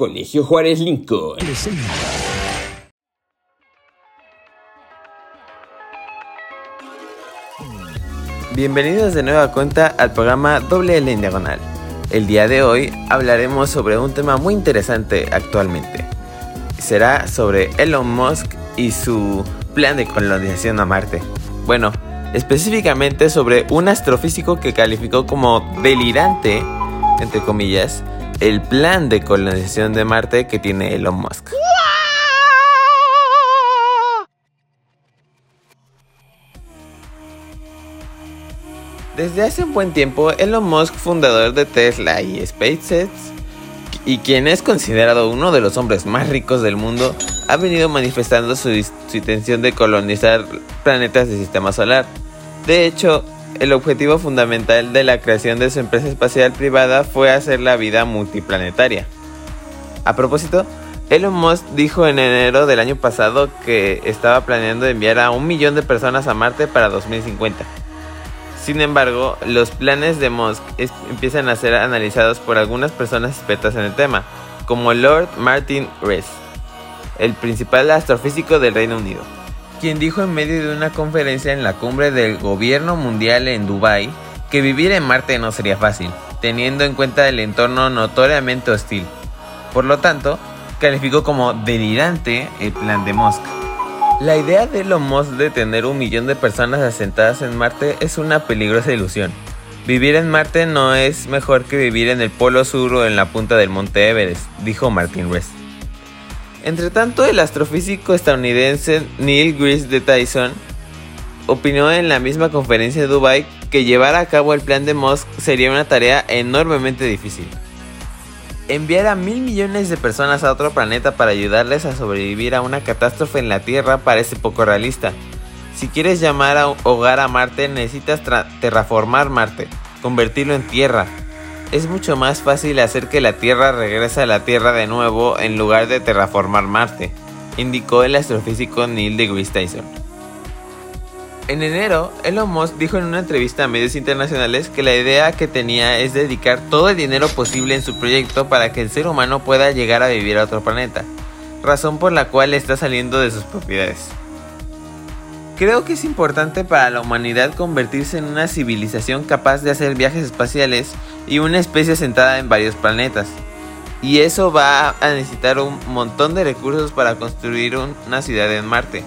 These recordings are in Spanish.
Colegio Juárez Lincoln. Bienvenidos de nueva cuenta al programa Doble L en Diagonal. El día de hoy hablaremos sobre un tema muy interesante actualmente. Será sobre Elon Musk y su plan de colonización a Marte. Bueno, específicamente sobre un astrofísico que calificó como delirante, entre comillas, el plan de colonización de Marte que tiene Elon Musk. Desde hace un buen tiempo, Elon Musk, fundador de Tesla y SpaceX, y quien es considerado uno de los hombres más ricos del mundo, ha venido manifestando su, intención de colonizar planetas del sistema solar. De hecho, el objetivo fundamental de la creación de su empresa espacial privada fue hacer la vida multiplanetaria. A propósito, Elon Musk dijo en enero del año pasado que estaba planeando enviar a un millón de personas a Marte para 2050. Sin embargo, los planes de Musk empiezan a ser analizados por algunas personas expertas en el tema, como Lord Martin Rees, el principal astrofísico del Reino Unido, quien dijo en medio de una conferencia en la cumbre del gobierno mundial en Dubái que vivir en Marte no sería fácil, teniendo en cuenta el entorno notoriamente hostil. Por lo tanto, calificó como delirante el plan de Musk. La idea de Elon Musk de tener un millón de personas asentadas en Marte es una peligrosa ilusión. Vivir en Marte no es mejor que vivir en el Polo Sur o en la punta del Monte Everest, dijo Martin West. Entre tanto, el astrofísico estadounidense Neil de Tyson opinó en la misma conferencia de Dubai que llevar a cabo el plan de Musk sería una tarea enormemente difícil enviar a mil millones de personas a otro planeta para ayudarles a sobrevivir a una catástrofe en la Tierra parece poco realista. Si quieres llamar a hogar a Marte necesitas terraformar Marte, convertirlo en tierra. Es mucho más fácil hacer que la Tierra regrese a la Tierra de nuevo en lugar de terraformar Marte, indicó el astrofísico Neil deGrasse Tyson. En enero, Elon Musk dijo en una entrevista a medios internacionales que la idea que tenía es dedicar todo el dinero posible en su proyecto para que el ser humano pueda llegar a vivir a otro planeta, razón por la cual está saliendo de sus propiedades. Creo que es importante para la humanidad convertirse en una civilización capaz de hacer viajes espaciales y una especie sentada en varios planetas. Y eso va a necesitar un montón de recursos para construir una ciudad en Marte.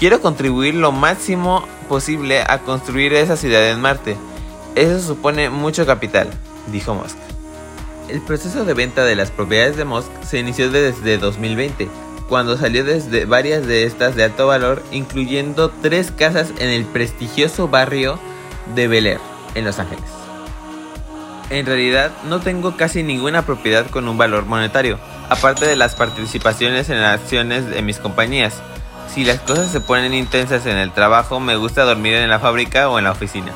Quiero contribuir lo máximo posible a construir esa ciudad en Marte. Eso supone mucho capital, dijo Musk. El proceso de venta de las propiedades de Musk se inició desde 2020, cuando salió desde varias de estas de alto valor, incluyendo tres casas en el prestigioso barrio de Bel Air, en Los Ángeles. En realidad no tengo casi ninguna propiedad con un valor monetario, aparte de las participaciones en acciones de mis compañías, si las cosas se ponen intensas en el trabajo, me gusta dormir en la fábrica o en la oficina.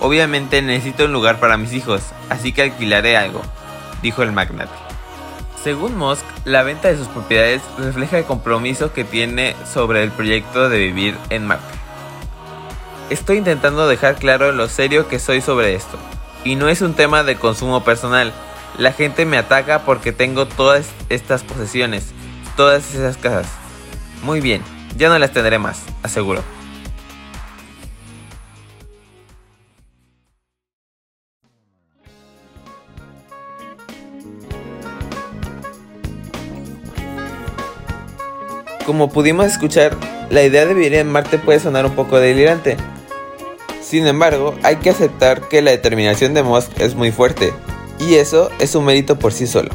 Obviamente necesito un lugar para mis hijos, así que alquilaré algo, dijo el magnate. Según Musk, la venta de sus propiedades refleja el compromiso que tiene sobre el proyecto de vivir en Marte. Estoy intentando dejar claro lo serio que soy sobre esto, y no es un tema de consumo personal. La gente me ataca porque tengo todas estas posesiones, todas esas casas. Muy bien, ya no las tendré más, aseguro. Como pudimos escuchar, la idea de vivir en Marte puede sonar un poco delirante. Sin embargo, hay que aceptar que la determinación de Musk es muy fuerte, y eso es un mérito por sí solo.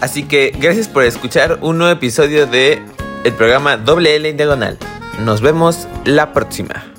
Así que gracias por escuchar un nuevo episodio de el programa Doble L en diagonal. Nos vemos la próxima.